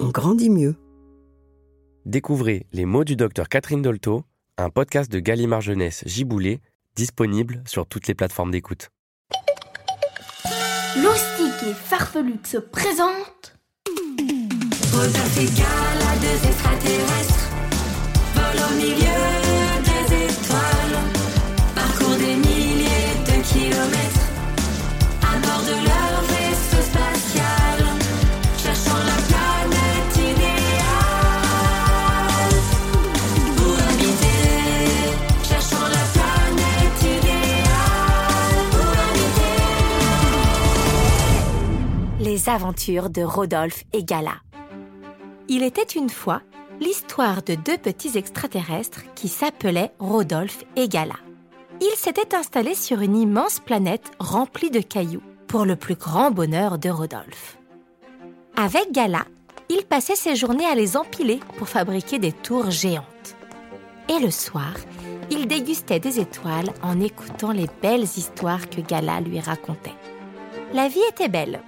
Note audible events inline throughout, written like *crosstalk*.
on grandit mieux. Découvrez Les mots du docteur Catherine Dolto, un podcast de Gallimard Jeunesse Giboulé, disponible sur toutes les plateformes d'écoute. Loustique et Farfelute se présentent. Et Gala, deux extraterrestres, volent au milieu des étoiles, parcourent des milliers de kilomètres, Aventures de Rodolphe et Gala. Il était une fois l'histoire de deux petits extraterrestres qui s'appelaient Rodolphe et Gala. Ils s'étaient installés sur une immense planète remplie de cailloux pour le plus grand bonheur de Rodolphe. Avec Gala, il passait ses journées à les empiler pour fabriquer des tours géantes. Et le soir, il dégustait des étoiles en écoutant les belles histoires que Gala lui racontait. La vie était belle.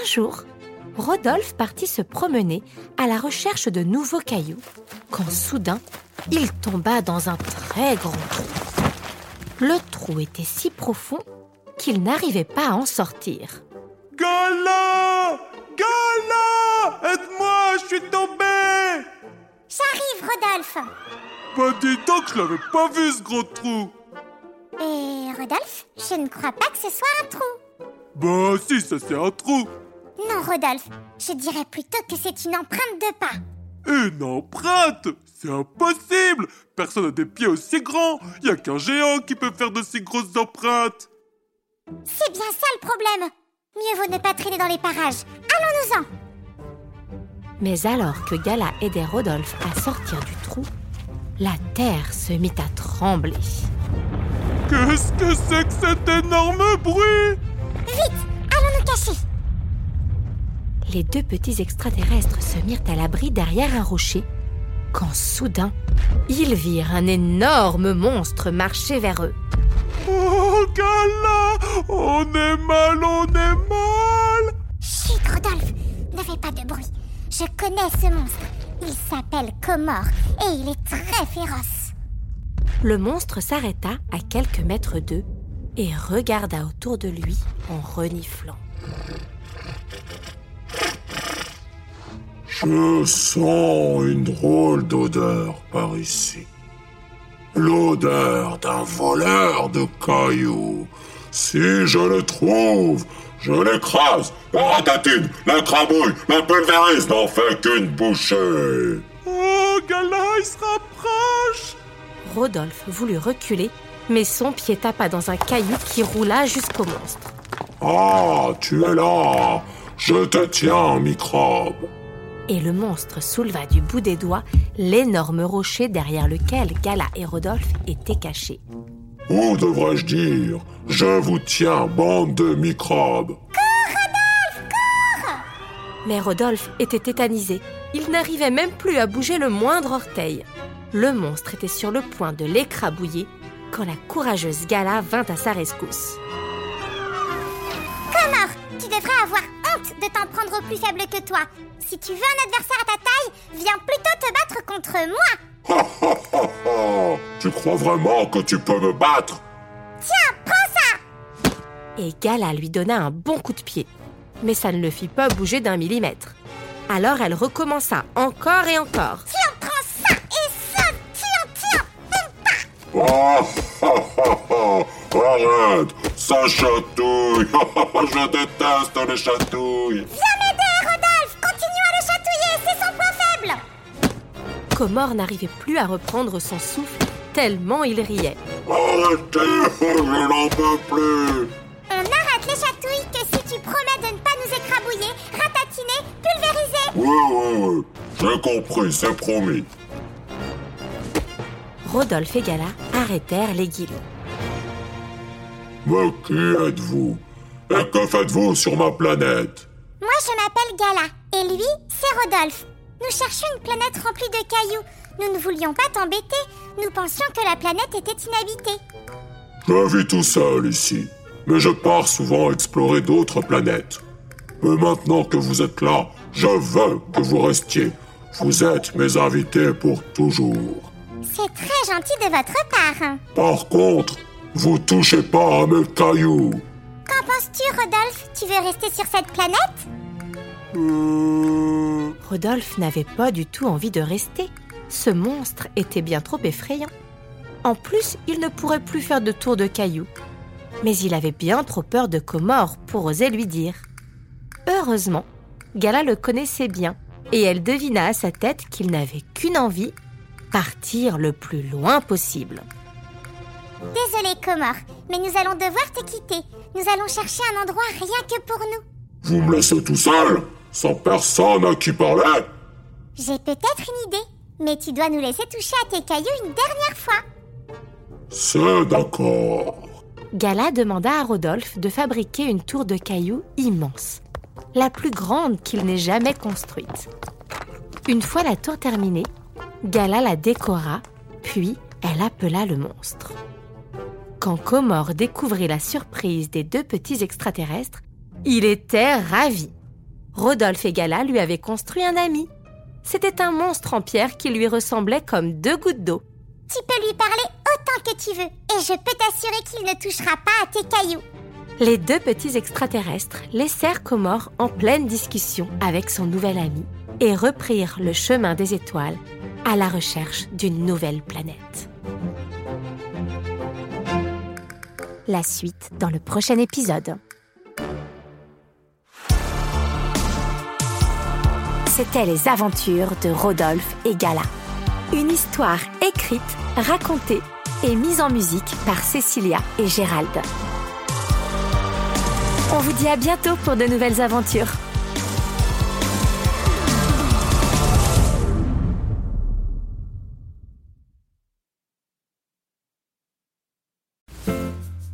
Un jour, Rodolphe partit se promener à la recherche de nouveaux cailloux, quand soudain, il tomba dans un très grand trou. Le trou était si profond qu'il n'arrivait pas à en sortir. Gala Gala Aide-moi, je suis tombé J'arrive, Rodolphe. Bah dis donc, je l'avais pas vu ce gros trou Et Rodolphe, je ne crois pas que ce soit un trou. Bah si, ça c'est un trou Non, Rodolphe, je dirais plutôt que c'est une empreinte de pas. Une empreinte? C'est impossible Personne n'a des pieds aussi grands Y a qu'un géant qui peut faire de si grosses empreintes C'est bien ça le problème. Mieux vaut ne pas traîner dans les parages. Allons-nous-en. Mais alors que Gala aidait Rodolphe à sortir du trou, la terre se mit à trembler. Qu'est-ce que c'est que cet énorme bruit? Vite, allons nous cacher. Les deux petits extraterrestres se mirent à l'abri derrière un rocher, quand soudain, ils virent un énorme monstre marcher vers eux. Oh, Gala On est mal, on est mal Chut, Rodolphe, ne fais pas de bruit. Je connais ce monstre. Il s'appelle Comor et il est très féroce. Le monstre s'arrêta à quelques mètres d'eux et regarda autour de lui en reniflant. Je sens une drôle d'odeur par ici. L'odeur d'un voleur de cailloux. Si je le trouve, je l'écrase, la ratatine, la crabouille, la pulvérise n'en fait qu'une bouchée. Oh, Gala, il se rapproche Rodolphe voulut reculer, mais son pied tapa dans un caillou qui roula jusqu'au monstre. Ah, tu es là. Je te tiens, microbe. Et le monstre souleva du bout des doigts l'énorme rocher derrière lequel Gala et Rodolphe étaient cachés. Ou devrais-je dire, je vous tiens, bande de microbes. Mais Rodolphe était tétanisé. Il n'arrivait même plus à bouger le moindre orteil. Le monstre était sur le point de l'écrabouiller quand la courageuse Gala vint à sa rescousse. Comor, tu devrais avoir honte de t'en prendre au plus faible que toi. Si tu veux un adversaire à ta taille, viens plutôt te battre contre moi. *laughs* Tu crois vraiment que tu peux me battre? Tiens, prends ça Et Gala lui donna un bon coup de pied. Mais ça ne le fit pas bouger d'un millimètre. Alors elle recommença encore et encore. Tiens, prends ça et ça Tiens, tiens ha, *laughs* ha. Arrête Ça chatouille. *laughs* Je déteste les chatouilles. Viens m'aider, Rodolphe. Continue à le chatouiller, c'est son point faible. Comor n'arrivait plus à reprendre son souffle tellement il riait. Arrêtez Je n'en peux plus. On arrête les chatouilles que si tu promets de ne pas nous écrabouiller, ratatiner, pulvériser. Oui, oui, oui. J'ai compris, c'est promis. Rodolphe et Gala arrêtèrent les guillemets. Mais qui êtes-vous? Et que faites-vous sur ma planète? Moi, je m'appelle Gala, et lui, c'est Rodolphe. Nous cherchions une planète remplie de cailloux. Nous ne voulions pas t'embêter. Nous pensions que la planète était inhabitée. Je vis tout seul ici, mais je pars souvent explorer d'autres planètes. Mais maintenant que vous êtes là, je veux que vous restiez. Vous êtes mes invités pour toujours. C'est très gentil de votre part. Par contre, vous touchez pas à mes cailloux. Qu'en penses-tu, Rodolphe? Tu veux rester sur cette planète? Rodolphe n'avait pas du tout envie de rester. Ce monstre était bien trop effrayant. En plus, il ne pourrait plus faire de tour de cailloux. Mais il avait bien trop peur de Comore pour oser lui dire. Heureusement, Gala le connaissait bien et elle devina à sa tête qu'il n'avait qu'une envie partir le plus loin possible. Désolé, Comor, mais nous allons devoir te quitter. Nous allons chercher un endroit rien que pour nous. Vous me laissez tout seul Sans personne à qui parler J'ai peut-être une idée, mais tu dois nous laisser toucher à tes cailloux une dernière fois. C'est d'accord. Gala demanda à Rodolphe de fabriquer une tour de cailloux immense, la plus grande qu'il n'ait jamais construite. Une fois la tour terminée, Gala la décora, puis elle appela le monstre. Quand Comor découvrit la surprise des deux petits extraterrestres, il était ravi. Rodolphe et Gala lui avaient construit un ami. C'était un monstre en pierre qui lui ressemblait comme deux gouttes d'eau. Tu peux lui parler autant que tu veux, et je peux t'assurer qu'il ne touchera pas à tes cailloux. Les deux petits extraterrestres laissèrent Comor en pleine discussion avec son nouvel ami et reprirent le chemin des étoiles à la recherche d'une nouvelle planète. La suite dans le prochain épisode. C'était les aventures de Rodolphe et Gala. Une histoire écrite, racontée et mise en musique par Cécilia et Gérald. On vous dit à bientôt pour de nouvelles aventures.